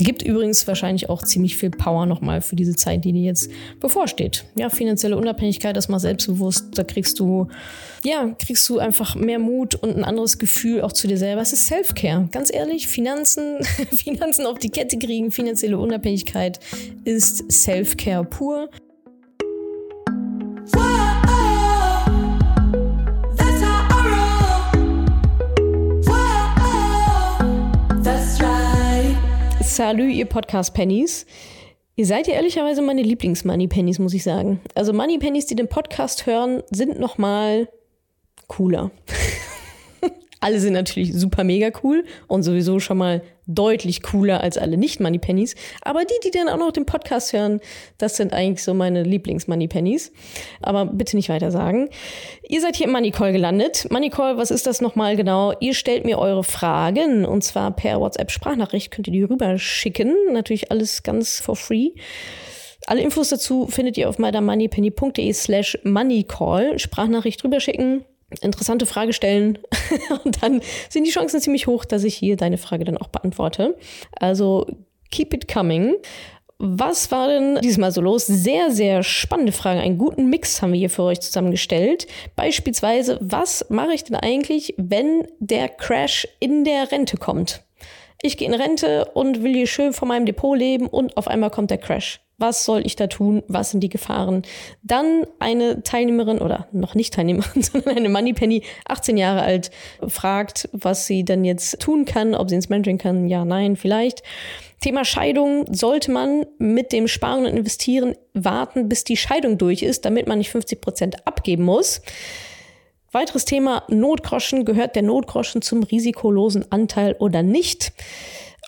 Gibt übrigens wahrscheinlich auch ziemlich viel Power nochmal für diese Zeit, die dir jetzt bevorsteht. Ja, finanzielle Unabhängigkeit, das mal selbstbewusst, da kriegst du, ja, kriegst du einfach mehr Mut und ein anderes Gefühl auch zu dir selber. Es ist Self-Care. Ganz ehrlich, Finanzen, Finanzen auf die Kette kriegen, finanzielle Unabhängigkeit ist Self-Care pur. Salü, ihr Podcast-Pennies. Ihr seid ja ehrlicherweise meine Lieblings-Money-Pennies, muss ich sagen. Also Money-Pennies, die den Podcast hören, sind nochmal cooler. Alle sind natürlich super mega cool und sowieso schon mal deutlich cooler als alle Nicht-Moneypennies. Aber die, die dann auch noch den Podcast hören, das sind eigentlich so meine Lieblings-Moneypennies. Aber bitte nicht weiter sagen. Ihr seid hier im Money Call gelandet. Money Call, was ist das nochmal genau? Ihr stellt mir eure Fragen und zwar per WhatsApp-Sprachnachricht könnt ihr die rüberschicken. Natürlich alles ganz for free. Alle Infos dazu findet ihr auf madamoneypenny.de slash moneycall. Sprachnachricht rüberschicken interessante Frage stellen und dann sind die Chancen ziemlich hoch, dass ich hier deine Frage dann auch beantworte. Also keep it coming. Was war denn diesmal so los? Sehr, sehr spannende Frage. Einen guten Mix haben wir hier für euch zusammengestellt. Beispielsweise, was mache ich denn eigentlich, wenn der Crash in der Rente kommt? Ich gehe in Rente und will hier schön von meinem Depot leben und auf einmal kommt der Crash was soll ich da tun, was sind die Gefahren. Dann eine Teilnehmerin oder noch nicht Teilnehmerin, sondern eine Moneypenny, 18 Jahre alt, fragt, was sie dann jetzt tun kann, ob sie ins Mentoring kann, ja, nein, vielleicht. Thema Scheidung, sollte man mit dem Sparen und Investieren warten, bis die Scheidung durch ist, damit man nicht 50 Prozent abgeben muss. Weiteres Thema Notgroschen. Gehört der Notgroschen zum risikolosen Anteil oder nicht?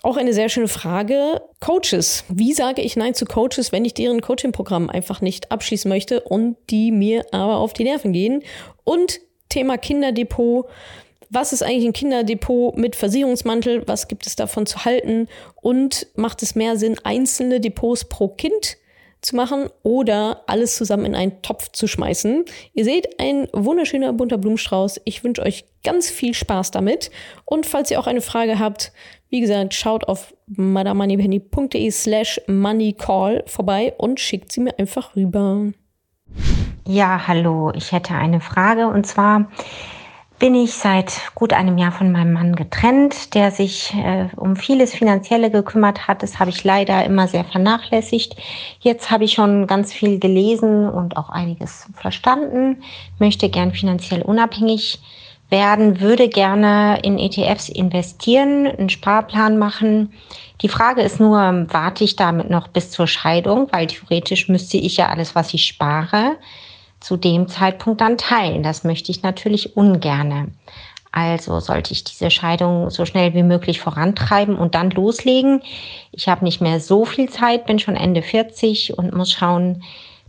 Auch eine sehr schöne Frage. Coaches. Wie sage ich Nein zu Coaches, wenn ich deren Coaching-Programm einfach nicht abschließen möchte und die mir aber auf die Nerven gehen? Und Thema Kinderdepot. Was ist eigentlich ein Kinderdepot mit Versicherungsmantel? Was gibt es davon zu halten? Und macht es mehr Sinn, einzelne Depots pro Kind zu machen oder alles zusammen in einen Topf zu schmeißen. Ihr seht, ein wunderschöner bunter Blumenstrauß. Ich wünsche euch ganz viel Spaß damit. Und falls ihr auch eine Frage habt, wie gesagt, schaut auf madamoneypenny.de slash moneycall vorbei und schickt sie mir einfach rüber. Ja, hallo, ich hätte eine Frage und zwar bin ich seit gut einem Jahr von meinem Mann getrennt, der sich äh, um vieles Finanzielle gekümmert hat. Das habe ich leider immer sehr vernachlässigt. Jetzt habe ich schon ganz viel gelesen und auch einiges verstanden, möchte gern finanziell unabhängig werden, würde gerne in ETFs investieren, einen Sparplan machen. Die Frage ist nur, warte ich damit noch bis zur Scheidung, weil theoretisch müsste ich ja alles, was ich spare, zu dem Zeitpunkt dann teilen. Das möchte ich natürlich ungerne. Also sollte ich diese Scheidung so schnell wie möglich vorantreiben und dann loslegen. Ich habe nicht mehr so viel Zeit, bin schon Ende 40 und muss schauen,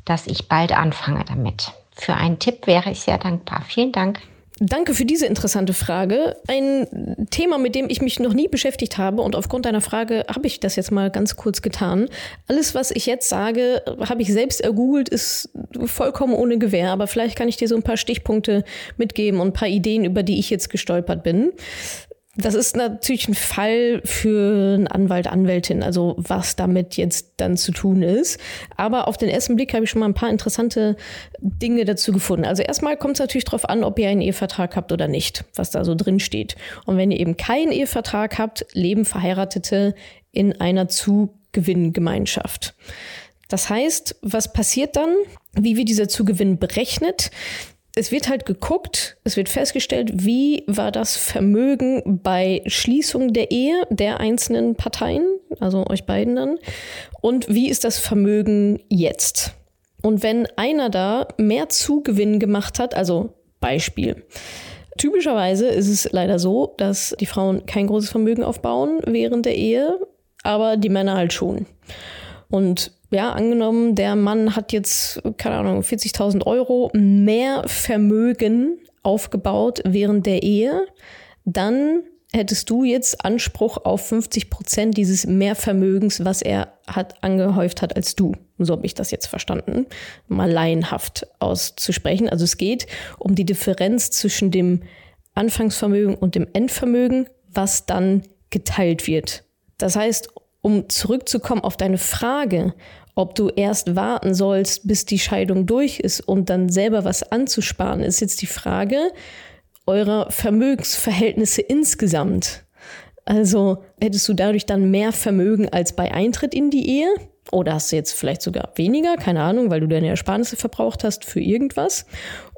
dass ich bald anfange damit. Für einen Tipp wäre ich sehr dankbar. Vielen Dank. Danke für diese interessante Frage. Ein Thema, mit dem ich mich noch nie beschäftigt habe und aufgrund deiner Frage habe ich das jetzt mal ganz kurz getan. Alles, was ich jetzt sage, habe ich selbst ergoogelt, ist vollkommen ohne Gewähr, aber vielleicht kann ich dir so ein paar Stichpunkte mitgeben und ein paar Ideen, über die ich jetzt gestolpert bin. Das ist natürlich ein Fall für einen Anwalt, Anwältin, also was damit jetzt dann zu tun ist. Aber auf den ersten Blick habe ich schon mal ein paar interessante Dinge dazu gefunden. Also erstmal kommt es natürlich darauf an, ob ihr einen Ehevertrag habt oder nicht, was da so drin steht. Und wenn ihr eben keinen Ehevertrag habt, leben Verheiratete in einer Zugewinngemeinschaft. Das heißt, was passiert dann? Wie wird dieser Zugewinn berechnet? Es wird halt geguckt, es wird festgestellt, wie war das Vermögen bei Schließung der Ehe der einzelnen Parteien, also euch beiden dann, und wie ist das Vermögen jetzt? Und wenn einer da mehr Zugewinn gemacht hat, also Beispiel. Typischerweise ist es leider so, dass die Frauen kein großes Vermögen aufbauen während der Ehe, aber die Männer halt schon. Und ja, angenommen, der Mann hat jetzt, keine Ahnung, 40.000 Euro mehr Vermögen aufgebaut während der Ehe, dann hättest du jetzt Anspruch auf 50 Prozent dieses Mehrvermögens, was er hat angehäuft hat als du. So habe ich das jetzt verstanden, mal laienhaft auszusprechen. Also es geht um die Differenz zwischen dem Anfangsvermögen und dem Endvermögen, was dann geteilt wird. Das heißt, um zurückzukommen auf deine Frage, ob du erst warten sollst, bis die Scheidung durch ist, um dann selber was anzusparen, ist jetzt die Frage eurer Vermögensverhältnisse insgesamt. Also hättest du dadurch dann mehr Vermögen als bei Eintritt in die Ehe? Oder hast du jetzt vielleicht sogar weniger? Keine Ahnung, weil du deine Ersparnisse verbraucht hast für irgendwas.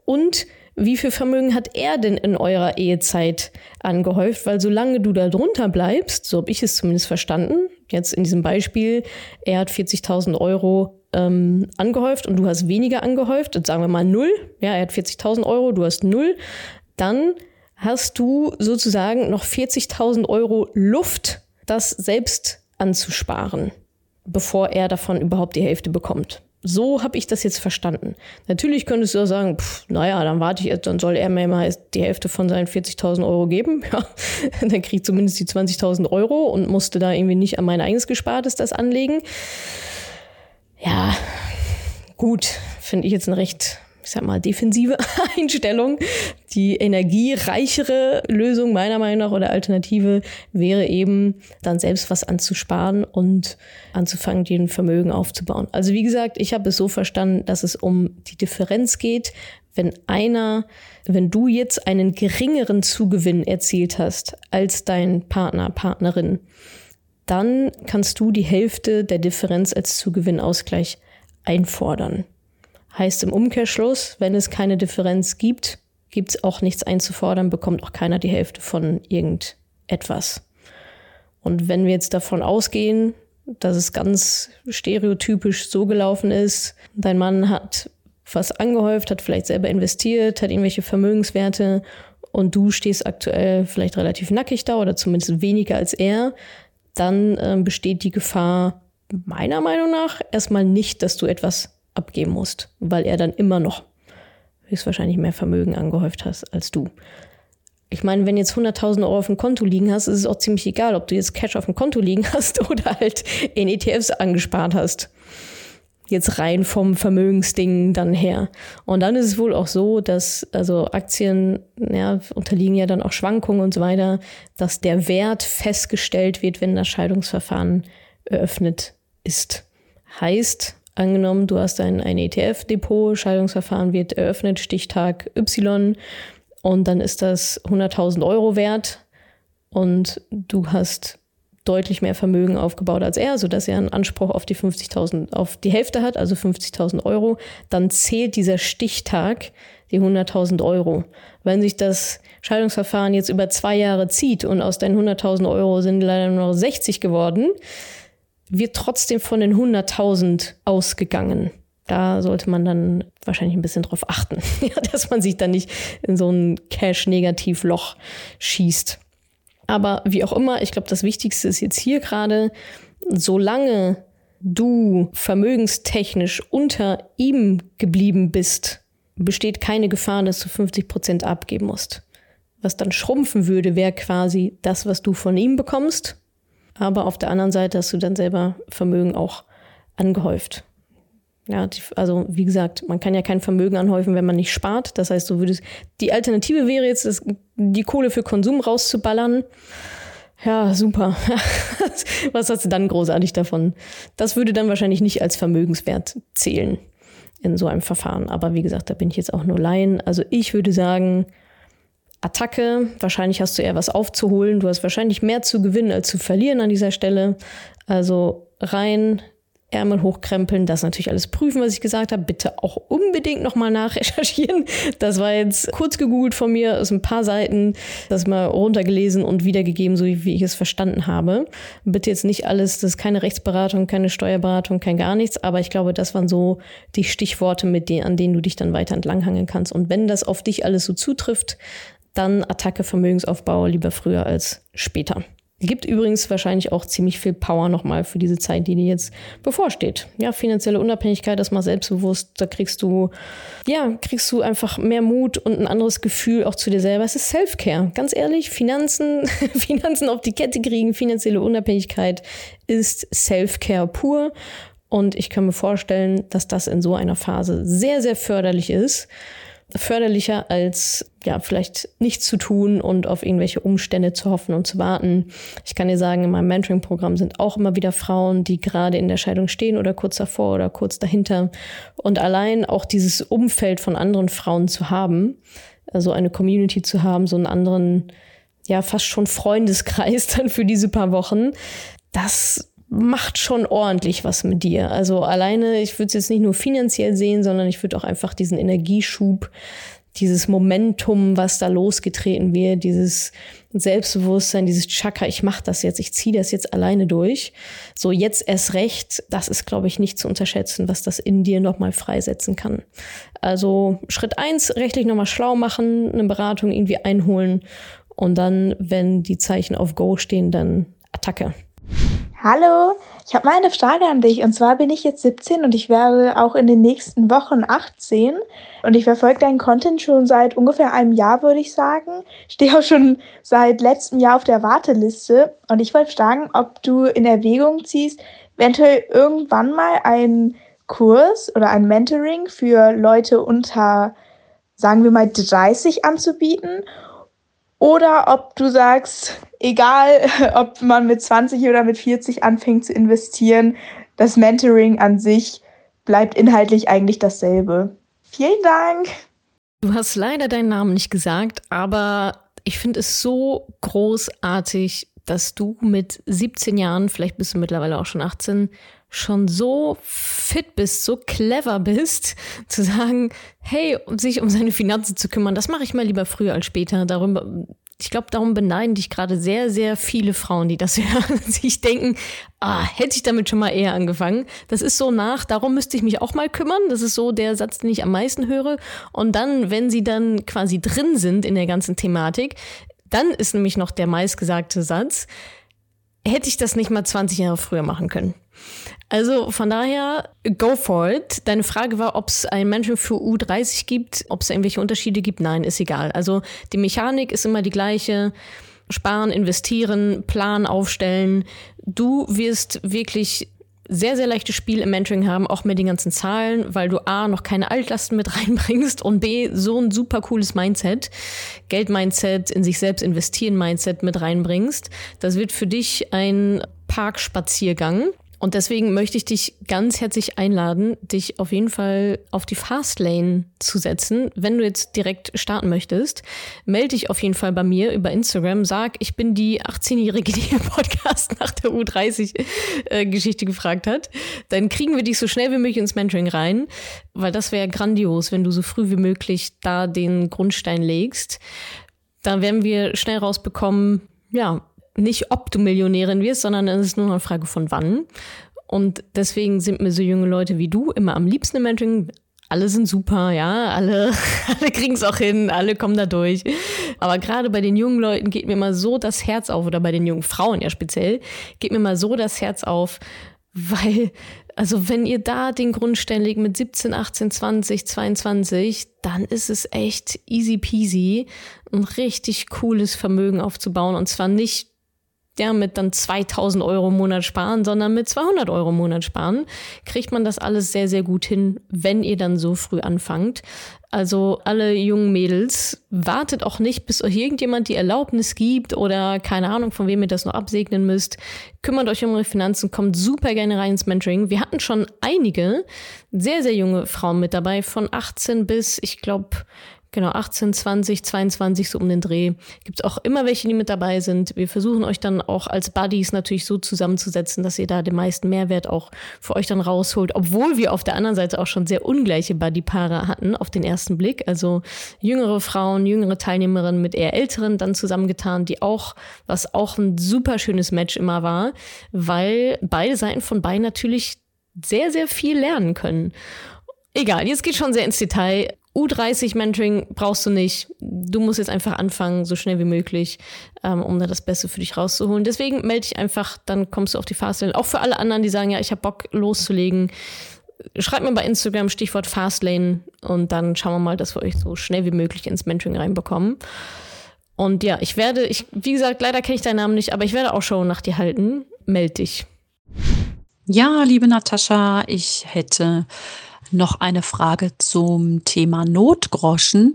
Und wie viel Vermögen hat er denn in eurer Ehezeit angehäuft? Weil solange du da drunter bleibst, so habe ich es zumindest verstanden, jetzt in diesem Beispiel, er hat 40.000 Euro ähm, angehäuft und du hast weniger angehäuft, und sagen wir mal null, ja, er hat 40.000 Euro, du hast null, dann hast du sozusagen noch 40.000 Euro Luft, das selbst anzusparen, bevor er davon überhaupt die Hälfte bekommt. So habe ich das jetzt verstanden. Natürlich könntest du auch sagen, pff, naja, dann warte ich, dann soll er mir mal die Hälfte von seinen 40.000 Euro geben. Ja, dann kriegt zumindest die 20.000 Euro und musste da irgendwie nicht an mein eigenes Gespartes das anlegen. Ja, gut, finde ich jetzt ein recht ich sag mal, defensive Einstellung. Die energiereichere Lösung meiner Meinung nach oder Alternative wäre eben dann selbst was anzusparen und anzufangen, den Vermögen aufzubauen. Also wie gesagt, ich habe es so verstanden, dass es um die Differenz geht, wenn einer, wenn du jetzt einen geringeren Zugewinn erzielt hast als dein Partner, Partnerin, dann kannst du die Hälfte der Differenz als Gewinnausgleich einfordern. Heißt im Umkehrschluss, wenn es keine Differenz gibt, gibt es auch nichts einzufordern, bekommt auch keiner die Hälfte von irgendetwas. Und wenn wir jetzt davon ausgehen, dass es ganz stereotypisch so gelaufen ist, dein Mann hat was angehäuft, hat vielleicht selber investiert, hat irgendwelche Vermögenswerte und du stehst aktuell vielleicht relativ nackig da oder zumindest weniger als er, dann äh, besteht die Gefahr meiner Meinung nach erstmal nicht, dass du etwas abgeben musst, weil er dann immer noch höchstwahrscheinlich mehr Vermögen angehäuft hast als du. Ich meine, wenn jetzt 100.000 Euro auf dem Konto liegen hast, ist es auch ziemlich egal, ob du jetzt Cash auf dem Konto liegen hast oder halt in ETFs angespart hast. Jetzt rein vom Vermögensding dann her. Und dann ist es wohl auch so, dass, also Aktien, ja, unterliegen ja dann auch Schwankungen und so weiter, dass der Wert festgestellt wird, wenn das Scheidungsverfahren eröffnet ist. Heißt, Angenommen, du hast ein, ein ETF-Depot, Scheidungsverfahren wird eröffnet, Stichtag Y und dann ist das 100.000 Euro wert und du hast deutlich mehr Vermögen aufgebaut als er, sodass er einen Anspruch auf die 50.000, auf die Hälfte hat, also 50.000 Euro, dann zählt dieser Stichtag die 100.000 Euro. Wenn sich das Scheidungsverfahren jetzt über zwei Jahre zieht und aus deinen 100.000 Euro sind leider nur noch 60 geworden, wird trotzdem von den 100.000 ausgegangen. Da sollte man dann wahrscheinlich ein bisschen drauf achten, dass man sich dann nicht in so ein Cash-Negativ-Loch schießt. Aber wie auch immer, ich glaube, das Wichtigste ist jetzt hier gerade, solange du vermögenstechnisch unter ihm geblieben bist, besteht keine Gefahr, dass du 50 Prozent abgeben musst. Was dann schrumpfen würde, wäre quasi das, was du von ihm bekommst aber auf der anderen Seite hast du dann selber Vermögen auch angehäuft. Ja, die, also wie gesagt, man kann ja kein Vermögen anhäufen, wenn man nicht spart. Das heißt, du würdest die Alternative wäre jetzt, das, die Kohle für Konsum rauszuballern. Ja, super. Was hast du dann großartig davon? Das würde dann wahrscheinlich nicht als Vermögenswert zählen in so einem Verfahren. Aber wie gesagt, da bin ich jetzt auch nur Laien. Also ich würde sagen, Attacke. Wahrscheinlich hast du eher was aufzuholen. Du hast wahrscheinlich mehr zu gewinnen als zu verlieren an dieser Stelle. Also rein, Ärmel hochkrempeln, das natürlich alles prüfen, was ich gesagt habe. Bitte auch unbedingt nochmal nachrecherchieren. Das war jetzt kurz gegoogelt von mir, aus ein paar Seiten, das mal runtergelesen und wiedergegeben, so wie ich es verstanden habe. Bitte jetzt nicht alles, das ist keine Rechtsberatung, keine Steuerberatung, kein gar nichts, aber ich glaube, das waren so die Stichworte, mit denen, an denen du dich dann weiter entlanghangeln kannst. Und wenn das auf dich alles so zutrifft, dann Attacke Vermögensaufbau lieber früher als später. Gibt übrigens wahrscheinlich auch ziemlich viel Power nochmal für diese Zeit, die dir jetzt bevorsteht. Ja, finanzielle Unabhängigkeit, das mal selbstbewusst, da kriegst du, ja, kriegst du einfach mehr Mut und ein anderes Gefühl auch zu dir selber. Es ist Self-Care. Ganz ehrlich, Finanzen, Finanzen auf die Kette kriegen, finanzielle Unabhängigkeit ist Self-Care pur. Und ich kann mir vorstellen, dass das in so einer Phase sehr, sehr förderlich ist förderlicher als ja, vielleicht nichts zu tun und auf irgendwelche Umstände zu hoffen und zu warten. Ich kann dir sagen, in meinem Mentoring-Programm sind auch immer wieder Frauen, die gerade in der Scheidung stehen oder kurz davor oder kurz dahinter. Und allein auch dieses Umfeld von anderen Frauen zu haben, also eine Community zu haben, so einen anderen, ja, fast schon Freundeskreis dann für diese paar Wochen, das macht schon ordentlich was mit dir. Also alleine, ich würde es jetzt nicht nur finanziell sehen, sondern ich würde auch einfach diesen Energieschub, dieses Momentum, was da losgetreten wird, dieses Selbstbewusstsein, dieses Chakra, ich mache das jetzt, ich ziehe das jetzt alleine durch. So jetzt erst recht, das ist, glaube ich, nicht zu unterschätzen, was das in dir nochmal freisetzen kann. Also Schritt eins, rechtlich nochmal schlau machen, eine Beratung irgendwie einholen und dann, wenn die Zeichen auf Go stehen, dann Attacke. Hallo, ich habe mal eine Frage an dich. Und zwar bin ich jetzt 17 und ich werde auch in den nächsten Wochen 18. Und ich verfolge deinen Content schon seit ungefähr einem Jahr, würde ich sagen. Stehe auch schon seit letztem Jahr auf der Warteliste. Und ich wollte fragen, ob du in Erwägung ziehst, eventuell irgendwann mal einen Kurs oder ein Mentoring für Leute unter, sagen wir mal, 30 anzubieten. Oder ob du sagst, egal ob man mit 20 oder mit 40 anfängt zu investieren, das Mentoring an sich bleibt inhaltlich eigentlich dasselbe. Vielen Dank. Du hast leider deinen Namen nicht gesagt, aber ich finde es so großartig, dass du mit 17 Jahren, vielleicht bist du mittlerweile auch schon 18, schon so fit bist, so clever bist, zu sagen, hey, sich um seine Finanzen zu kümmern, das mache ich mal lieber früher als später. Darüber, ich glaube, darum beneiden dich gerade sehr, sehr viele Frauen, die das hören, sich denken, ah, hätte ich damit schon mal eher angefangen. Das ist so nach, darum müsste ich mich auch mal kümmern. Das ist so der Satz, den ich am meisten höre. Und dann, wenn sie dann quasi drin sind in der ganzen Thematik, dann ist nämlich noch der meistgesagte Satz, hätte ich das nicht mal 20 Jahre früher machen können. Also von daher, go for it. Deine Frage war, ob es ein Menschen für U30 gibt, ob es irgendwelche Unterschiede gibt. Nein, ist egal. Also die Mechanik ist immer die gleiche. Sparen, investieren, Plan aufstellen. Du wirst wirklich sehr, sehr leichtes Spiel im Mentoring haben, auch mit den ganzen Zahlen, weil du A, noch keine Altlasten mit reinbringst und B, so ein super cooles Mindset, Geld-Mindset, in sich selbst investieren Mindset mit reinbringst. Das wird für dich ein Parkspaziergang und deswegen möchte ich dich ganz herzlich einladen, dich auf jeden Fall auf die Fastlane zu setzen. Wenn du jetzt direkt starten möchtest, melde dich auf jeden Fall bei mir über Instagram. Sag, ich bin die 18-Jährige, die im Podcast nach der U30-Geschichte äh, gefragt hat. Dann kriegen wir dich so schnell wie möglich ins Mentoring rein, weil das wäre grandios, wenn du so früh wie möglich da den Grundstein legst. Da werden wir schnell rausbekommen, ja, nicht, ob du Millionärin wirst, sondern es ist nur eine Frage von wann. Und deswegen sind mir so junge Leute wie du immer am liebsten im Mentoring. Alle sind super, ja, alle, alle kriegen es auch hin, alle kommen da durch. Aber gerade bei den jungen Leuten geht mir mal so das Herz auf, oder bei den jungen Frauen ja speziell, geht mir mal so das Herz auf, weil, also wenn ihr da den Grundstein legt mit 17, 18, 20, 22, dann ist es echt easy peasy, ein richtig cooles Vermögen aufzubauen. Und zwar nicht ja, mit dann 2000 Euro im Monat sparen, sondern mit 200 Euro im Monat sparen, kriegt man das alles sehr, sehr gut hin, wenn ihr dann so früh anfangt. Also alle jungen Mädels, wartet auch nicht, bis euch irgendjemand die Erlaubnis gibt oder keine Ahnung, von wem ihr das noch absegnen müsst. Kümmert euch um eure Finanzen, kommt super gerne rein ins Mentoring. Wir hatten schon einige sehr, sehr junge Frauen mit dabei, von 18 bis, ich glaube, Genau, 18, 20, 22, so um den Dreh. Gibt es auch immer welche, die mit dabei sind. Wir versuchen euch dann auch als Buddies natürlich so zusammenzusetzen, dass ihr da den meisten Mehrwert auch für euch dann rausholt. Obwohl wir auf der anderen Seite auch schon sehr ungleiche Buddy-Paare hatten auf den ersten Blick. Also jüngere Frauen, jüngere Teilnehmerinnen mit eher älteren dann zusammengetan, die auch, was auch ein super schönes Match immer war, weil beide Seiten von beiden natürlich sehr, sehr viel lernen können. Egal, jetzt geht schon sehr ins Detail. U30-Mentoring brauchst du nicht. Du musst jetzt einfach anfangen, so schnell wie möglich, ähm, um da das Beste für dich rauszuholen. Deswegen melde dich einfach, dann kommst du auf die Fastlane. Auch für alle anderen, die sagen, ja, ich habe Bock loszulegen. Schreibt mir bei Instagram Stichwort Fastlane und dann schauen wir mal, dass wir euch so schnell wie möglich ins Mentoring reinbekommen. Und ja, ich werde, ich, wie gesagt, leider kenne ich deinen Namen nicht, aber ich werde auch Show nach dir halten. Meld dich. Ja, liebe Natascha, ich hätte noch eine Frage zum Thema Notgroschen.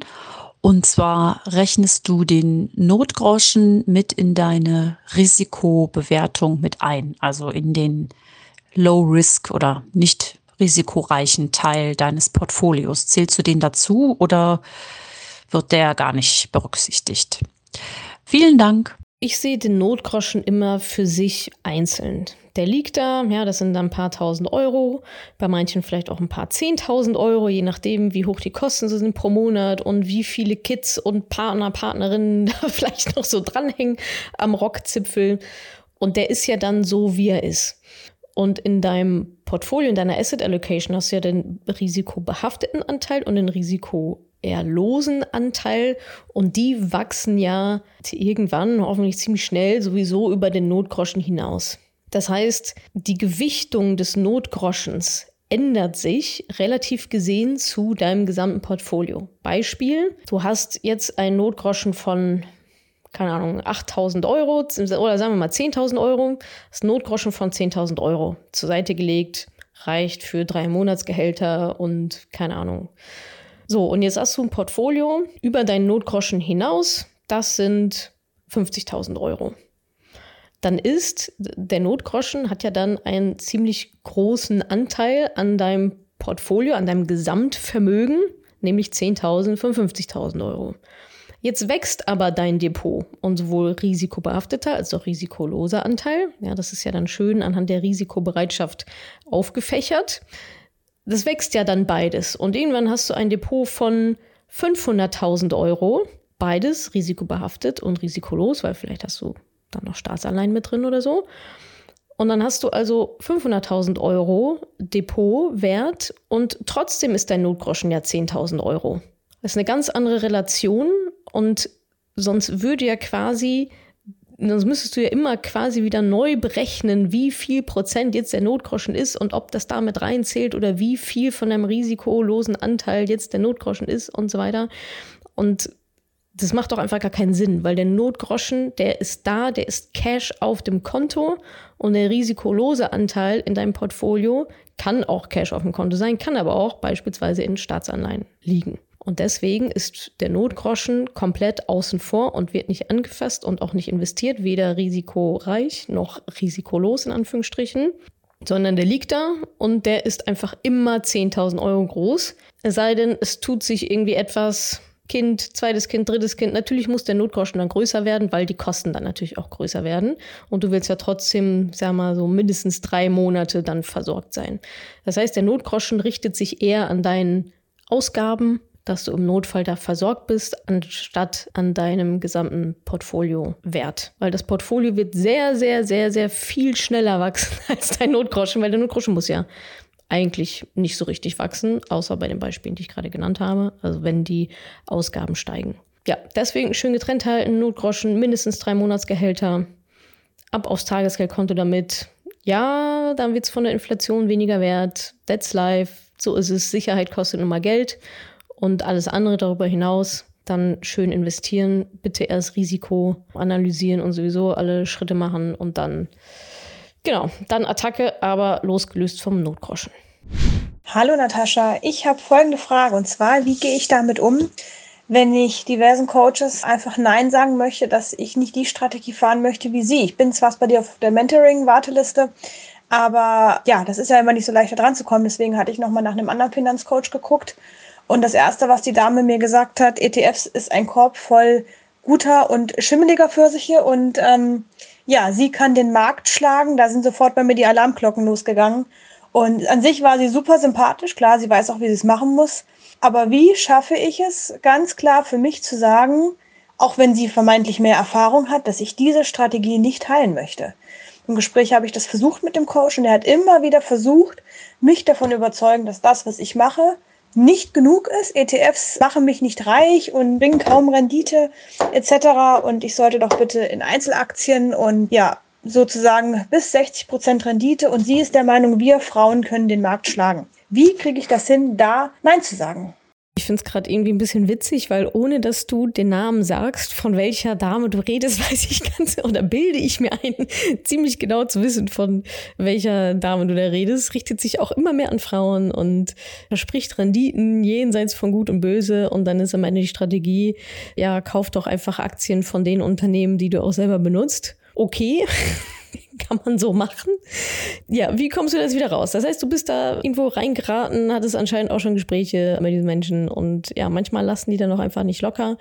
Und zwar rechnest du den Notgroschen mit in deine Risikobewertung mit ein, also in den Low Risk oder nicht risikoreichen Teil deines Portfolios. Zählst du den dazu oder wird der gar nicht berücksichtigt? Vielen Dank. Ich sehe den Notgroschen immer für sich einzeln. Der liegt da, ja, das sind dann ein paar tausend Euro, bei manchen vielleicht auch ein paar zehntausend Euro, je nachdem, wie hoch die Kosten sind pro Monat und wie viele Kids und Partner, Partnerinnen da vielleicht noch so dranhängen am Rockzipfel. Und der ist ja dann so, wie er ist. Und in deinem Portfolio, in deiner Asset Allocation hast du ja den risikobehafteten Anteil und den Risiko eher Anteil und die wachsen ja irgendwann, hoffentlich ziemlich schnell, sowieso über den Notgroschen hinaus. Das heißt, die Gewichtung des Notgroschens ändert sich relativ gesehen zu deinem gesamten Portfolio. Beispiel, du hast jetzt einen Notgroschen von, keine Ahnung, 8000 Euro oder sagen wir mal 10.000 Euro, das Notgroschen von 10.000 Euro zur Seite gelegt, reicht für drei Monatsgehälter und keine Ahnung, so, und jetzt hast du ein Portfolio über deinen Notgroschen hinaus. Das sind 50.000 Euro. Dann ist der Notgroschen hat ja dann einen ziemlich großen Anteil an deinem Portfolio, an deinem Gesamtvermögen, nämlich 10.000, 55.000 Euro. Jetzt wächst aber dein Depot und sowohl risikobehafteter als auch risikoloser Anteil. Ja, das ist ja dann schön anhand der Risikobereitschaft aufgefächert das wächst ja dann beides. Und irgendwann hast du ein Depot von 500.000 Euro, beides risikobehaftet und risikolos, weil vielleicht hast du dann noch Staatsanleihen mit drin oder so. Und dann hast du also 500.000 Euro Depotwert und trotzdem ist dein Notgroschen ja 10.000 Euro. Das ist eine ganz andere Relation und sonst würde ja quasi sonst müsstest du ja immer quasi wieder neu berechnen, wie viel Prozent jetzt der Notgroschen ist und ob das damit reinzählt oder wie viel von deinem risikolosen Anteil jetzt der Notgroschen ist und so weiter. Und das macht doch einfach gar keinen Sinn, weil der Notgroschen, der ist da, der ist Cash auf dem Konto und der risikolose Anteil in deinem Portfolio kann auch Cash auf dem Konto sein, kann aber auch beispielsweise in Staatsanleihen liegen. Und deswegen ist der Notgroschen komplett außen vor und wird nicht angefasst und auch nicht investiert, weder risikoreich noch risikolos in Anführungsstrichen, sondern der liegt da und der ist einfach immer 10.000 Euro groß. Es sei denn, es tut sich irgendwie etwas, Kind, zweites Kind, drittes Kind. Natürlich muss der Notgroschen dann größer werden, weil die Kosten dann natürlich auch größer werden. Und du willst ja trotzdem, sag mal, so mindestens drei Monate dann versorgt sein. Das heißt, der Notgroschen richtet sich eher an deinen Ausgaben dass du im Notfall da versorgt bist, anstatt an deinem gesamten Portfolio-Wert. Weil das Portfolio wird sehr, sehr, sehr, sehr viel schneller wachsen als dein Notgroschen, weil der Notgroschen muss ja eigentlich nicht so richtig wachsen, außer bei den Beispielen, die ich gerade genannt habe. Also wenn die Ausgaben steigen. Ja, deswegen schön getrennt halten, Notgroschen, mindestens drei Monatsgehälter, ab aufs Tagesgeldkonto damit. Ja, dann wird es von der Inflation weniger wert. That's life. So ist es. Sicherheit kostet immer Geld. Und alles andere darüber hinaus dann schön investieren, bitte erst Risiko analysieren und sowieso alle Schritte machen und dann, genau, dann Attacke, aber losgelöst vom Notgroschen. Hallo Natascha, ich habe folgende Frage und zwar, wie gehe ich damit um, wenn ich diversen Coaches einfach Nein sagen möchte, dass ich nicht die Strategie fahren möchte wie sie. Ich bin zwar bei dir auf der Mentoring-Warteliste, aber ja, das ist ja immer nicht so leicht da dran zu kommen. Deswegen hatte ich nochmal nach einem anderen Finanzcoach geguckt und das Erste, was die Dame mir gesagt hat, ETFs ist ein Korb voll guter und schimmeliger Pfirsiche. Und ähm, ja, sie kann den Markt schlagen. Da sind sofort bei mir die Alarmglocken losgegangen. Und an sich war sie super sympathisch. Klar, sie weiß auch, wie sie es machen muss. Aber wie schaffe ich es, ganz klar für mich zu sagen, auch wenn sie vermeintlich mehr Erfahrung hat, dass ich diese Strategie nicht teilen möchte? Im Gespräch habe ich das versucht mit dem Coach und er hat immer wieder versucht, mich davon überzeugen, dass das, was ich mache, nicht genug ist. ETFs machen mich nicht reich und bringen kaum Rendite etc. Und ich sollte doch bitte in Einzelaktien und ja, sozusagen bis 60 Prozent Rendite. Und sie ist der Meinung, wir Frauen können den Markt schlagen. Wie kriege ich das hin, da Nein zu sagen? Ich finde es gerade irgendwie ein bisschen witzig, weil ohne dass du den Namen sagst, von welcher Dame du redest, weiß ich ganz oder bilde ich mir ein, ziemlich genau zu wissen, von welcher Dame du da redest. Richtet sich auch immer mehr an Frauen und verspricht Renditen jenseits von Gut und Böse. Und dann ist am Ende die Strategie, ja, kauf doch einfach Aktien von den Unternehmen, die du auch selber benutzt. Okay. kann man so machen. Ja, wie kommst du das wieder raus? Das heißt, du bist da irgendwo reingeraten, hattest anscheinend auch schon Gespräche mit diesen Menschen und ja, manchmal lassen die dann auch einfach nicht locker.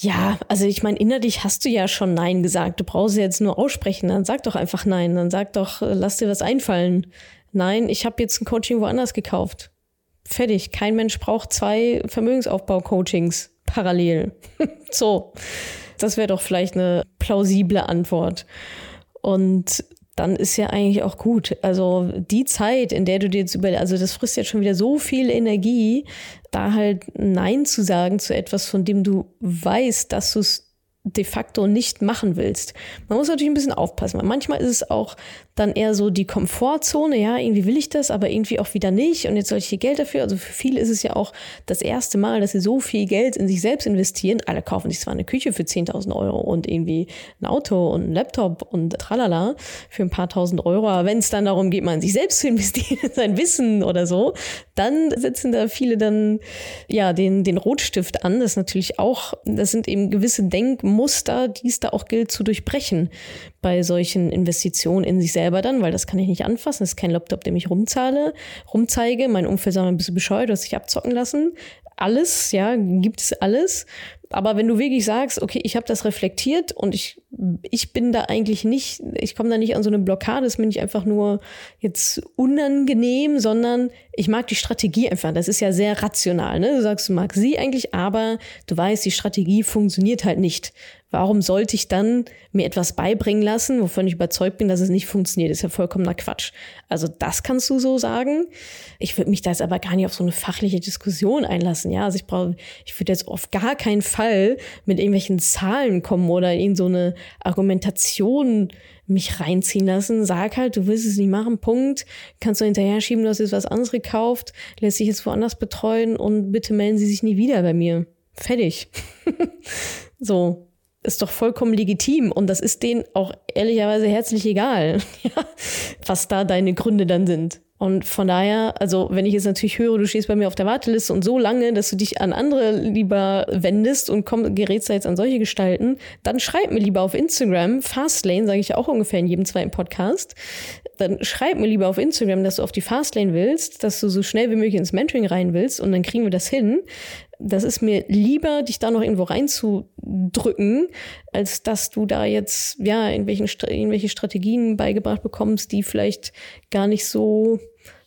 Ja, also ich meine, innerlich hast du ja schon Nein gesagt. Du brauchst jetzt nur aussprechen. Dann sag doch einfach Nein. Dann sag doch, lass dir was einfallen. Nein, ich habe jetzt ein Coaching woanders gekauft. Fertig. Kein Mensch braucht zwei Vermögensaufbau-Coachings parallel. so. Das wäre doch vielleicht eine plausible Antwort. Und dann ist ja eigentlich auch gut. Also die Zeit, in der du dir jetzt über, also das frisst jetzt schon wieder so viel Energie, da halt Nein zu sagen zu etwas, von dem du weißt, dass du es de facto nicht machen willst. Man muss natürlich ein bisschen aufpassen, weil manchmal ist es auch dann eher so die Komfortzone, ja, irgendwie will ich das, aber irgendwie auch wieder nicht und jetzt soll ich hier Geld dafür. Also für viele ist es ja auch das erste Mal, dass sie so viel Geld in sich selbst investieren. Alle kaufen sich zwar eine Küche für 10.000 Euro und irgendwie ein Auto und ein Laptop und tralala für ein paar tausend Euro, aber wenn es dann darum geht, mal in sich selbst zu investieren, in sein Wissen oder so, dann setzen da viele dann ja den, den Rotstift an. Das ist natürlich auch, das sind eben gewisse Denkmuster, die es da auch gilt zu durchbrechen bei solchen Investitionen in sich selber dann, weil das kann ich nicht anfassen. Das ist kein Laptop, dem ich rumzahle, rumzeige. Mein Umfeld sagt, ein bisschen bescheuert, du hast dich abzocken lassen. Alles, ja, gibt es alles. Aber wenn du wirklich sagst, okay, ich habe das reflektiert und ich, ich bin da eigentlich nicht, ich komme da nicht an so eine Blockade, das bin ich einfach nur jetzt unangenehm, sondern ich mag die Strategie einfach. Das ist ja sehr rational. Ne? Du sagst, du magst sie eigentlich, aber du weißt, die Strategie funktioniert halt nicht. Warum sollte ich dann mir etwas beibringen lassen, wovon ich überzeugt bin, dass es nicht funktioniert? Ist ja vollkommener Quatsch. Also das kannst du so sagen. Ich würde mich da jetzt aber gar nicht auf so eine fachliche Diskussion einlassen. Ja, also ich brauche, ich würde jetzt auf gar keinen Fall mit irgendwelchen Zahlen kommen oder in so eine Argumentation mich reinziehen lassen. Sag halt, du willst es nicht machen, Punkt. Kannst du hinterher schieben, du hast jetzt was anderes gekauft, lässt sich jetzt woanders betreuen und bitte melden Sie sich nie wieder bei mir. Fertig. so ist doch vollkommen legitim und das ist denen auch ehrlicherweise herzlich egal, was da deine Gründe dann sind. Und von daher, also wenn ich jetzt natürlich höre, du stehst bei mir auf der Warteliste und so lange, dass du dich an andere lieber wendest und komm, gerätst da jetzt an solche Gestalten, dann schreib mir lieber auf Instagram, Fastlane, sage ich auch ungefähr in jedem zweiten Podcast, dann schreib mir lieber auf Instagram, dass du auf die Fastlane willst, dass du so schnell wie möglich ins Mentoring rein willst und dann kriegen wir das hin, das ist mir lieber, dich da noch irgendwo reinzudrücken, als dass du da jetzt, ja, irgendwelche Strategien beigebracht bekommst, die vielleicht gar nicht so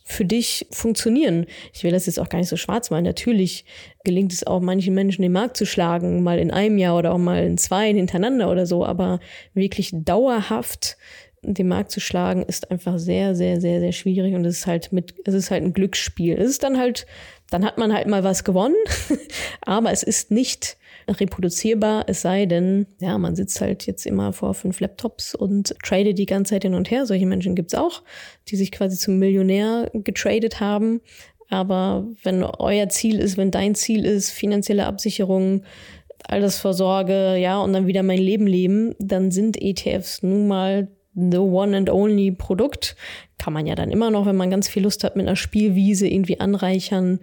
für dich funktionieren. Ich will das jetzt auch gar nicht so schwarz malen. Natürlich gelingt es auch manchen Menschen den Markt zu schlagen, mal in einem Jahr oder auch mal in zwei hintereinander oder so, aber wirklich dauerhaft den Markt zu schlagen, ist einfach sehr, sehr, sehr, sehr schwierig und es ist halt mit, es ist halt ein Glücksspiel. Es ist dann halt dann hat man halt mal was gewonnen, aber es ist nicht reproduzierbar, es sei denn, ja, man sitzt halt jetzt immer vor fünf Laptops und tradet die ganze Zeit hin und her. Solche Menschen gibt's auch, die sich quasi zum Millionär getradet haben. Aber wenn euer Ziel ist, wenn dein Ziel ist, finanzielle Absicherung, Altersvorsorge, ja, und dann wieder mein Leben leben, dann sind ETFs nun mal the one and only Produkt. Kann man ja dann immer noch, wenn man ganz viel Lust hat, mit einer Spielwiese irgendwie anreichern.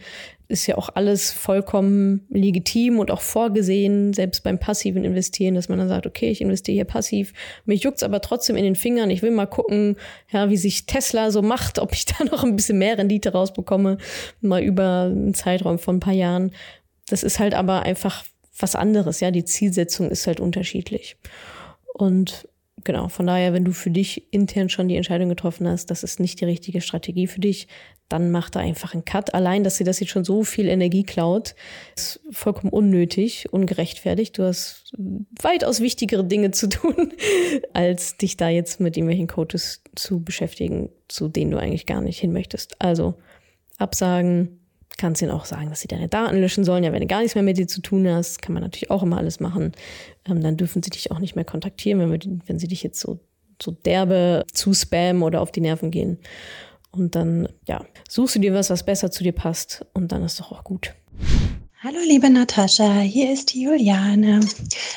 Ist ja auch alles vollkommen legitim und auch vorgesehen, selbst beim passiven Investieren, dass man dann sagt, okay, ich investiere hier passiv. Mich juckt's aber trotzdem in den Fingern. Ich will mal gucken, ja, wie sich Tesla so macht, ob ich da noch ein bisschen mehr Rendite rausbekomme, mal über einen Zeitraum von ein paar Jahren. Das ist halt aber einfach was anderes, ja. Die Zielsetzung ist halt unterschiedlich. Und genau, von daher, wenn du für dich intern schon die Entscheidung getroffen hast, das ist nicht die richtige Strategie für dich, dann mach da einfach einen Cut. Allein, dass dir das jetzt schon so viel Energie klaut, ist vollkommen unnötig, ungerechtfertigt. Du hast weitaus wichtigere Dinge zu tun, als dich da jetzt mit irgendwelchen Coaches zu beschäftigen, zu denen du eigentlich gar nicht hin möchtest. Also absagen, Kannst ihnen auch sagen, dass sie deine Daten löschen sollen. Ja, wenn du gar nichts mehr mit dir zu tun hast, kann man natürlich auch immer alles machen. Ähm, dann dürfen sie dich auch nicht mehr kontaktieren, wenn, wir, wenn sie dich jetzt so, so derbe zu spammen oder auf die Nerven gehen. Und dann, ja, suchst du dir was, was besser zu dir passt und dann ist doch auch gut. Hallo liebe Natascha, hier ist die Juliane.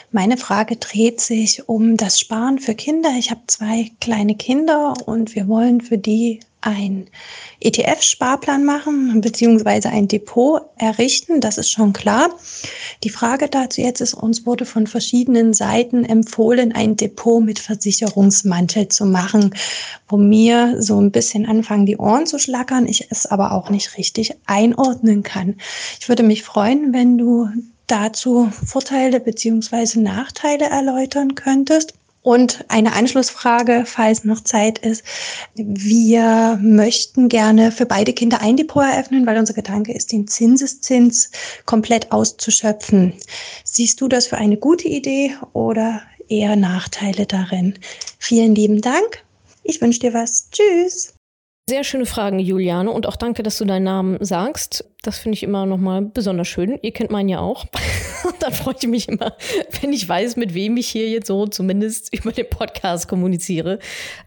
Meine Frage dreht sich um das Sparen für Kinder. Ich habe zwei kleine Kinder und wir wollen für die ein ETF-Sparplan machen beziehungsweise ein Depot errichten. Das ist schon klar. Die Frage dazu jetzt ist, uns wurde von verschiedenen Seiten empfohlen, ein Depot mit Versicherungsmantel zu machen, wo mir so ein bisschen anfangen, die Ohren zu schlackern, ich es aber auch nicht richtig einordnen kann. Ich würde mich freuen, wenn du dazu Vorteile beziehungsweise Nachteile erläutern könntest. Und eine Anschlussfrage, falls noch Zeit ist. Wir möchten gerne für beide Kinder ein Depot eröffnen, weil unser Gedanke ist, den Zinseszins komplett auszuschöpfen. Siehst du das für eine gute Idee oder eher Nachteile darin? Vielen lieben Dank. Ich wünsche dir was. Tschüss. Sehr schöne Fragen, Juliane. Und auch danke, dass du deinen Namen sagst. Das finde ich immer nochmal besonders schön. Ihr kennt meinen ja auch. da freue ich mich immer, wenn ich weiß, mit wem ich hier jetzt so zumindest über den Podcast kommuniziere.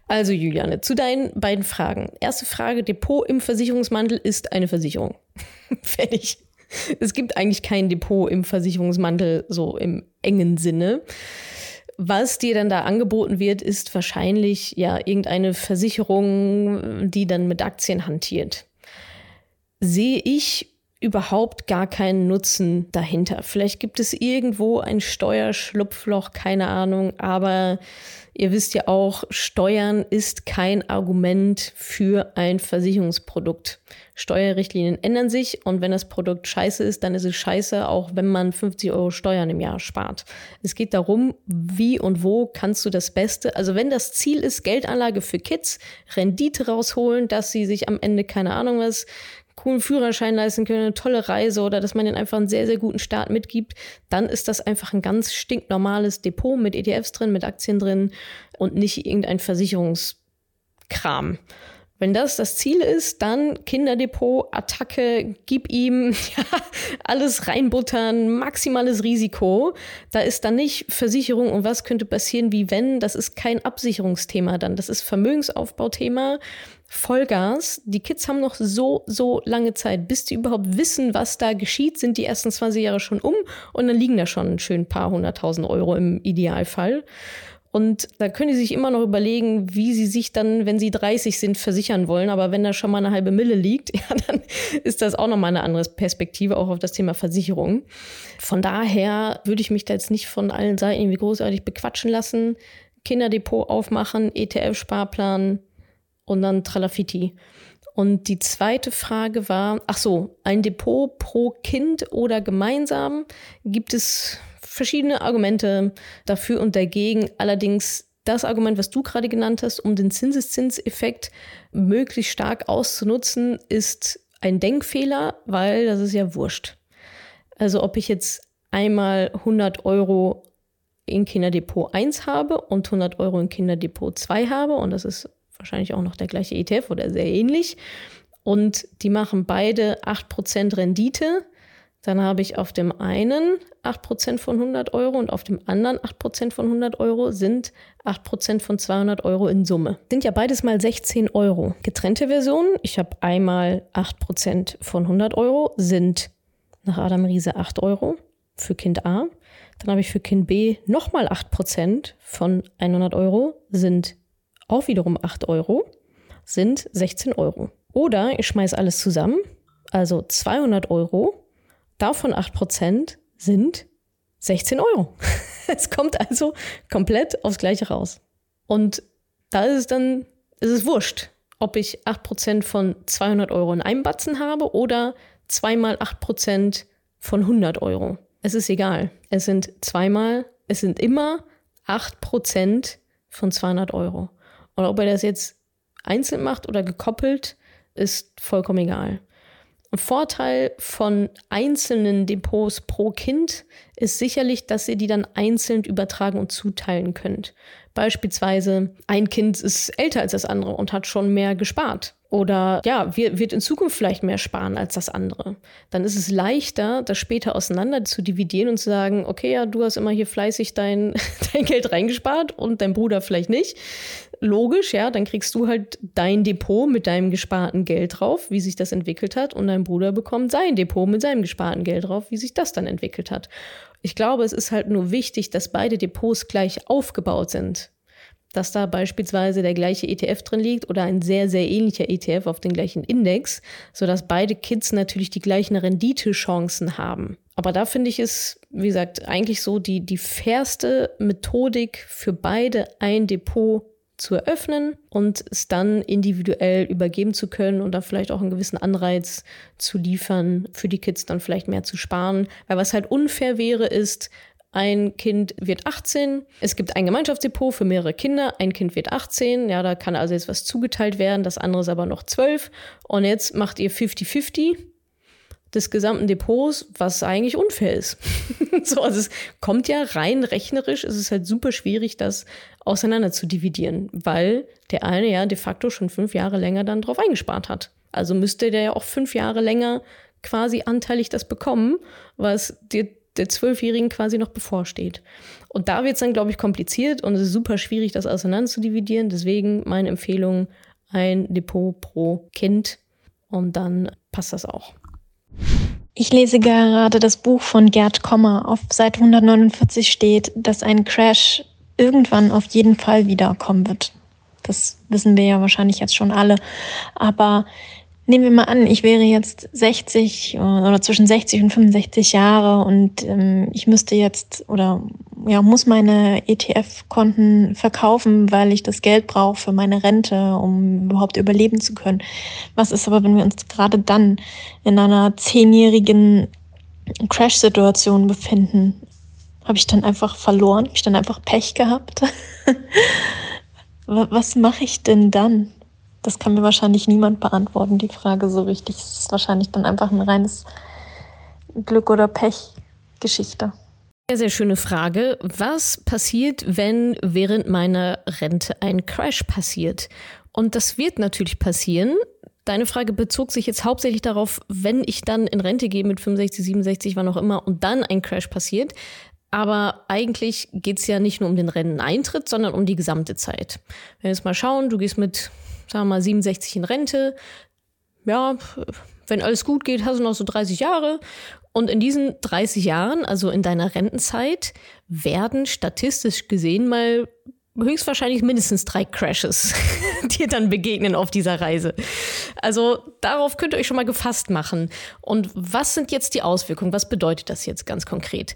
Also, Juliane, zu deinen beiden Fragen. Erste Frage: Depot im Versicherungsmantel ist eine Versicherung. Fertig. Es gibt eigentlich kein Depot im Versicherungsmantel so im engen Sinne. Was dir dann da angeboten wird, ist wahrscheinlich ja irgendeine Versicherung, die dann mit Aktien hantiert. Sehe ich überhaupt gar keinen Nutzen dahinter. Vielleicht gibt es irgendwo ein Steuerschlupfloch, keine Ahnung, aber ihr wisst ja auch, Steuern ist kein Argument für ein Versicherungsprodukt. Steuerrichtlinien ändern sich und wenn das Produkt scheiße ist, dann ist es scheiße, auch wenn man 50 Euro Steuern im Jahr spart. Es geht darum, wie und wo kannst du das Beste, also wenn das Ziel ist, Geldanlage für Kids, Rendite rausholen, dass sie sich am Ende, keine Ahnung was, coolen Führerschein leisten können, eine tolle Reise oder dass man ihnen einfach einen sehr, sehr guten Start mitgibt, dann ist das einfach ein ganz stinknormales Depot mit ETFs drin, mit Aktien drin und nicht irgendein Versicherungskram. Wenn das das Ziel ist, dann Kinderdepot, Attacke, gib ihm ja, alles reinbuttern, maximales Risiko. Da ist dann nicht Versicherung und was könnte passieren, wie wenn. Das ist kein Absicherungsthema dann. Das ist Vermögensaufbauthema. Vollgas. Die Kids haben noch so, so lange Zeit, bis die überhaupt wissen, was da geschieht, sind die ersten 20 Jahre schon um und dann liegen da schon ein schön paar hunderttausend Euro im Idealfall. Und da können die sich immer noch überlegen, wie sie sich dann, wenn sie 30 sind, versichern wollen. Aber wenn da schon mal eine halbe Mille liegt, ja, dann ist das auch nochmal eine andere Perspektive, auch auf das Thema Versicherung. Von daher würde ich mich da jetzt nicht von allen Seiten irgendwie großartig bequatschen lassen. Kinderdepot aufmachen, ETF-Sparplan und dann Tralafiti. Und die zweite Frage war, ach so, ein Depot pro Kind oder gemeinsam gibt es verschiedene Argumente dafür und dagegen. Allerdings das Argument, was du gerade genannt hast, um den Zinseszinseffekt möglichst stark auszunutzen, ist ein Denkfehler, weil das ist ja wurscht. Also ob ich jetzt einmal 100 Euro in Kinderdepot 1 habe und 100 Euro in Kinderdepot 2 habe, und das ist wahrscheinlich auch noch der gleiche ETF oder sehr ähnlich, und die machen beide 8% Rendite, dann habe ich auf dem einen 8% von 100 Euro und auf dem anderen 8% von 100 Euro sind 8% von 200 Euro in Summe. Sind ja beides mal 16 Euro. Getrennte Versionen, ich habe einmal 8% von 100 Euro, sind nach Adam Riese 8 Euro für Kind A. Dann habe ich für Kind B nochmal 8% von 100 Euro, sind auch wiederum 8 Euro, sind 16 Euro. Oder ich schmeiße alles zusammen, also 200 Euro Davon 8% sind 16 Euro. es kommt also komplett aufs Gleiche raus. Und da ist es dann, ist es wurscht, ob ich 8% von 200 Euro in einem Batzen habe oder zweimal 8% von 100 Euro. Es ist egal. Es sind zweimal, es sind immer 8% von 200 Euro. Und ob er das jetzt einzeln macht oder gekoppelt, ist vollkommen egal. Ein Vorteil von einzelnen Depots pro Kind ist sicherlich, dass ihr die dann einzeln übertragen und zuteilen könnt. Beispielsweise ein Kind ist älter als das andere und hat schon mehr gespart. oder ja, wird in Zukunft vielleicht mehr sparen als das andere. Dann ist es leichter, das später auseinander zu dividieren und zu sagen, okay, ja, du hast immer hier fleißig dein, dein Geld reingespart und dein Bruder vielleicht nicht. Logisch, ja, dann kriegst du halt dein Depot mit deinem gesparten Geld drauf, wie sich das entwickelt hat, und dein Bruder bekommt sein Depot mit seinem gesparten Geld drauf, wie sich das dann entwickelt hat. Ich glaube, es ist halt nur wichtig, dass beide Depots gleich aufgebaut sind dass da beispielsweise der gleiche ETF drin liegt oder ein sehr, sehr ähnlicher ETF auf den gleichen Index, sodass beide Kids natürlich die gleichen Renditechancen haben. Aber da finde ich es, wie gesagt, eigentlich so die, die fairste Methodik für beide ein Depot zu eröffnen und es dann individuell übergeben zu können und da vielleicht auch einen gewissen Anreiz zu liefern, für die Kids dann vielleicht mehr zu sparen. Weil was halt unfair wäre, ist, ein Kind wird 18, es gibt ein Gemeinschaftsdepot für mehrere Kinder, ein Kind wird 18, ja, da kann also jetzt was zugeteilt werden, das andere ist aber noch 12 und jetzt macht ihr 50-50 des gesamten Depots, was eigentlich unfair ist. so, also es kommt ja rein rechnerisch, es ist halt super schwierig, das auseinander zu dividieren, weil der eine ja de facto schon fünf Jahre länger dann drauf eingespart hat. Also müsste der ja auch fünf Jahre länger quasi anteilig das bekommen, was dir der Zwölfjährigen quasi noch bevorsteht. Und da wird es dann, glaube ich, kompliziert und es ist super schwierig, das auseinander zu dividieren. Deswegen meine Empfehlung, ein Depot pro Kind und dann passt das auch. Ich lese gerade das Buch von Gerd Kommer. Auf Seite 149 steht, dass ein Crash irgendwann auf jeden Fall wiederkommen wird. Das wissen wir ja wahrscheinlich jetzt schon alle. Aber Nehmen wir mal an, ich wäre jetzt 60 oder zwischen 60 und 65 Jahre und ähm, ich müsste jetzt oder ja, muss meine ETF-Konten verkaufen, weil ich das Geld brauche für meine Rente, um überhaupt überleben zu können. Was ist aber, wenn wir uns gerade dann in einer zehnjährigen Crash-Situation befinden? Habe ich dann einfach verloren? Habe ich dann einfach Pech gehabt? Was mache ich denn dann? Das kann mir wahrscheinlich niemand beantworten, die Frage so richtig. Es ist wahrscheinlich dann einfach ein reines Glück- oder Pech-Geschichte. Sehr, sehr schöne Frage. Was passiert, wenn während meiner Rente ein Crash passiert? Und das wird natürlich passieren. Deine Frage bezog sich jetzt hauptsächlich darauf, wenn ich dann in Rente gehe mit 65, 67, wann auch immer, und dann ein Crash passiert. Aber eigentlich geht es ja nicht nur um den Renteneintritt, sondern um die gesamte Zeit. Wenn wir jetzt mal schauen, du gehst mit sagen wir mal 67 in Rente. Ja, wenn alles gut geht, hast du noch so 30 Jahre. Und in diesen 30 Jahren, also in deiner Rentenzeit, werden statistisch gesehen mal höchstwahrscheinlich mindestens drei Crashes dir dann begegnen auf dieser Reise. Also darauf könnt ihr euch schon mal gefasst machen. Und was sind jetzt die Auswirkungen? Was bedeutet das jetzt ganz konkret?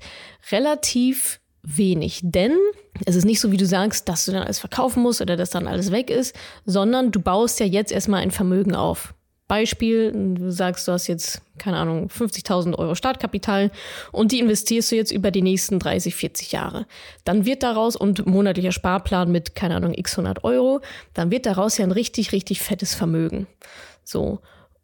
Relativ wenig, denn es ist nicht so, wie du sagst, dass du dann alles verkaufen musst oder dass dann alles weg ist, sondern du baust ja jetzt erstmal ein Vermögen auf. Beispiel, du sagst, du hast jetzt, keine Ahnung, 50.000 Euro Startkapital und die investierst du jetzt über die nächsten 30, 40 Jahre. Dann wird daraus, und monatlicher Sparplan mit, keine Ahnung, x 100 Euro, dann wird daraus ja ein richtig, richtig fettes Vermögen. So.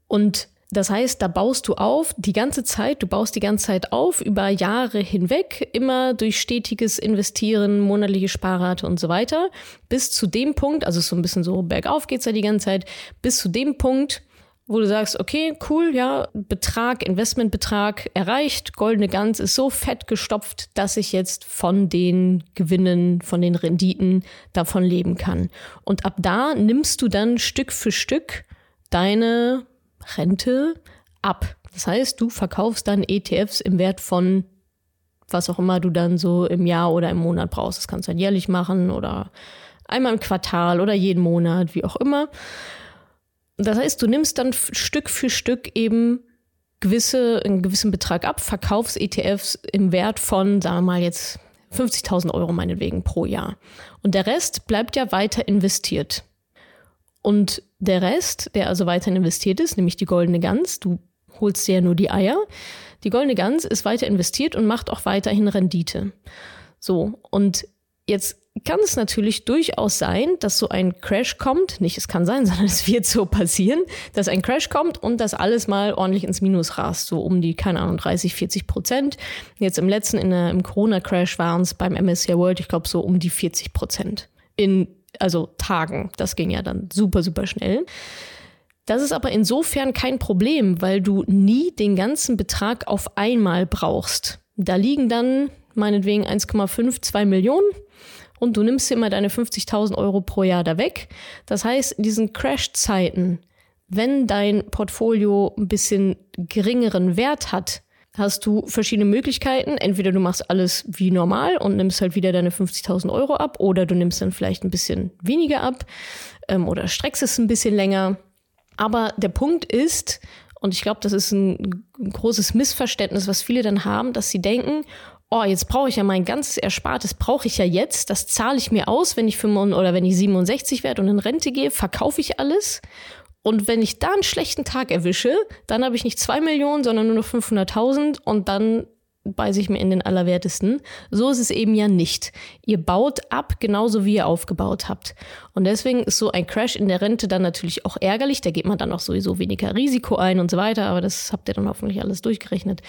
Und das heißt, da baust du auf die ganze Zeit, du baust die ganze Zeit auf über Jahre hinweg, immer durch stetiges Investieren, monatliche Sparrate und so weiter, bis zu dem Punkt, also so ein bisschen so bergauf geht's ja die ganze Zeit, bis zu dem Punkt, wo du sagst, okay, cool, ja, Betrag, Investmentbetrag erreicht, goldene Gans ist so fett gestopft, dass ich jetzt von den Gewinnen, von den Renditen davon leben kann. Und ab da nimmst du dann Stück für Stück deine Rente ab. Das heißt, du verkaufst dann ETFs im Wert von was auch immer du dann so im Jahr oder im Monat brauchst. Das kannst du dann jährlich machen oder einmal im Quartal oder jeden Monat, wie auch immer. Das heißt, du nimmst dann Stück für Stück eben gewisse, einen gewissen Betrag ab, verkaufst ETFs im Wert von, sagen wir mal jetzt 50.000 Euro meinetwegen pro Jahr. Und der Rest bleibt ja weiter investiert. Und der Rest, der also weiter investiert ist, nämlich die goldene Gans, du holst dir ja nur die Eier. Die goldene Gans ist weiter investiert und macht auch weiterhin Rendite. So, und jetzt kann es natürlich durchaus sein, dass so ein Crash kommt. Nicht, es kann sein, sondern es wird so passieren, dass ein Crash kommt und das alles mal ordentlich ins Minus rast. So um die, keine Ahnung, 30, 40 Prozent. Jetzt im letzten, in der, im Corona-Crash waren es beim MSCI World, ich glaube, so um die 40 Prozent. In also Tagen. Das ging ja dann super, super schnell. Das ist aber insofern kein Problem, weil du nie den ganzen Betrag auf einmal brauchst. Da liegen dann meinetwegen 1,5, 2 Millionen und du nimmst immer deine 50.000 Euro pro Jahr da weg. Das heißt, in diesen Crash-Zeiten, wenn dein Portfolio ein bisschen geringeren Wert hat, hast du verschiedene Möglichkeiten. Entweder du machst alles wie normal und nimmst halt wieder deine 50.000 Euro ab oder du nimmst dann vielleicht ein bisschen weniger ab ähm, oder streckst es ein bisschen länger. Aber der Punkt ist, und ich glaube, das ist ein, ein großes Missverständnis, was viele dann haben, dass sie denken, oh, jetzt brauche ich ja mein ganzes Erspartes, brauche ich ja jetzt, das zahle ich mir aus, wenn ich 65 oder wenn ich 67 werde und in Rente gehe, verkaufe ich alles. Und wenn ich da einen schlechten Tag erwische, dann habe ich nicht zwei Millionen, sondern nur noch 500.000 und dann beiße ich mir in den Allerwertesten. So ist es eben ja nicht. Ihr baut ab, genauso wie ihr aufgebaut habt. Und deswegen ist so ein Crash in der Rente dann natürlich auch ärgerlich. Da geht man dann auch sowieso weniger Risiko ein und so weiter. Aber das habt ihr dann hoffentlich alles durchgerechnet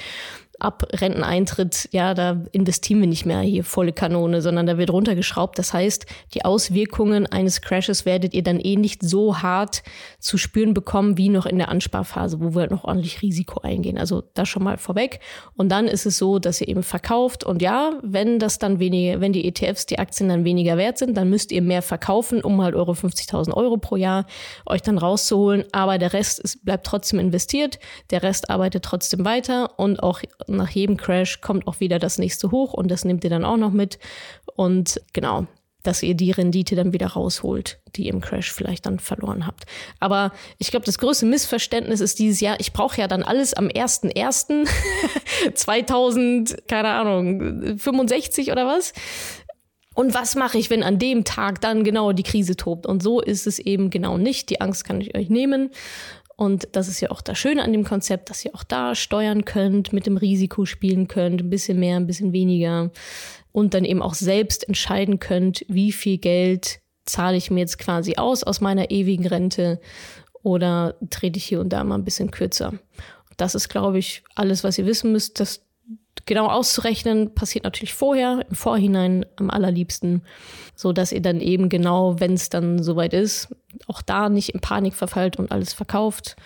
ab Renteneintritt, ja, da investieren wir nicht mehr hier volle Kanone, sondern da wird runtergeschraubt. Das heißt, die Auswirkungen eines Crashes werdet ihr dann eh nicht so hart zu spüren bekommen wie noch in der Ansparphase, wo wir halt noch ordentlich Risiko eingehen. Also das schon mal vorweg. Und dann ist es so, dass ihr eben verkauft. Und ja, wenn das dann weniger, wenn die ETFs, die Aktien dann weniger wert sind, dann müsst ihr mehr verkaufen, um halt eure 50.000 Euro pro Jahr euch dann rauszuholen. Aber der Rest ist, bleibt trotzdem investiert. Der Rest arbeitet trotzdem weiter und auch nach jedem Crash kommt auch wieder das nächste hoch und das nehmt ihr dann auch noch mit. Und genau, dass ihr die Rendite dann wieder rausholt, die ihr im Crash vielleicht dann verloren habt. Aber ich glaube, das größte Missverständnis ist dieses Jahr, ich brauche ja dann alles am 1.1.2000, keine Ahnung, 65 oder was. Und was mache ich, wenn an dem Tag dann genau die Krise tobt? Und so ist es eben genau nicht. Die Angst kann ich euch nehmen. Und das ist ja auch das Schöne an dem Konzept, dass ihr auch da steuern könnt, mit dem Risiko spielen könnt, ein bisschen mehr, ein bisschen weniger und dann eben auch selbst entscheiden könnt, wie viel Geld zahle ich mir jetzt quasi aus aus meiner ewigen Rente oder trete ich hier und da mal ein bisschen kürzer. Das ist, glaube ich, alles, was ihr wissen müsst. Das genau auszurechnen passiert natürlich vorher, im Vorhinein am allerliebsten, so dass ihr dann eben genau, wenn es dann soweit ist, auch da nicht in Panik verfallt und alles verkauft,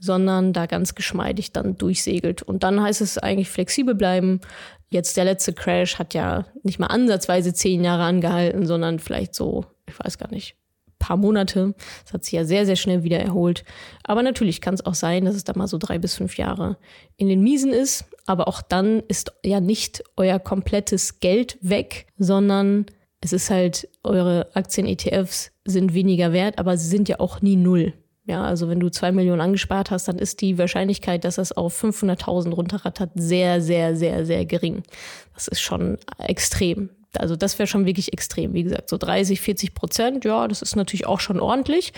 sondern da ganz geschmeidig dann durchsegelt. Und dann heißt es eigentlich flexibel bleiben. Jetzt der letzte Crash hat ja nicht mal ansatzweise zehn Jahre angehalten, sondern vielleicht so, ich weiß gar nicht, paar Monate. Das hat sich ja sehr, sehr schnell wieder erholt. Aber natürlich kann es auch sein, dass es da mal so drei bis fünf Jahre in den Miesen ist. Aber auch dann ist ja nicht euer komplettes Geld weg, sondern es ist halt, eure Aktien-ETFs sind weniger wert, aber sie sind ja auch nie null. Ja, also wenn du zwei Millionen angespart hast, dann ist die Wahrscheinlichkeit, dass es auf 500.000 runterrattert, sehr, sehr, sehr, sehr gering. Das ist schon extrem. Also das wäre schon wirklich extrem. Wie gesagt, so 30, 40 Prozent, ja, das ist natürlich auch schon ordentlich.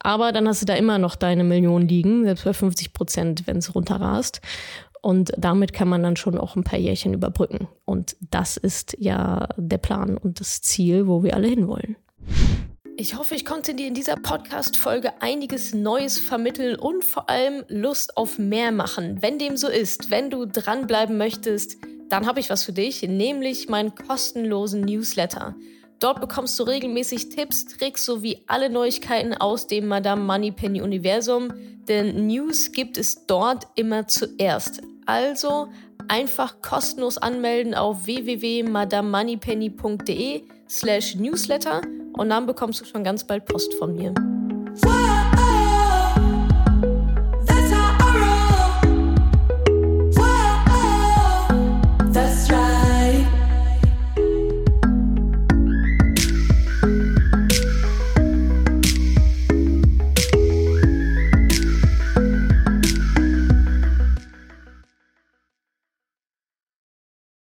Aber dann hast du da immer noch deine Million liegen, selbst bei 50 Prozent, wenn es runterrast. Und damit kann man dann schon auch ein paar Jährchen überbrücken. Und das ist ja der Plan und das Ziel, wo wir alle hinwollen. Ich hoffe, ich konnte dir in dieser Podcast-Folge einiges Neues vermitteln und vor allem Lust auf mehr machen. Wenn dem so ist, wenn du dranbleiben möchtest, dann habe ich was für dich, nämlich meinen kostenlosen Newsletter. Dort bekommst du regelmäßig Tipps, Tricks sowie alle Neuigkeiten aus dem Madame Moneypenny Universum, denn News gibt es dort immer zuerst. Also einfach kostenlos anmelden auf www.madamemoneypenny.de slash newsletter und dann bekommst du schon ganz bald Post von mir.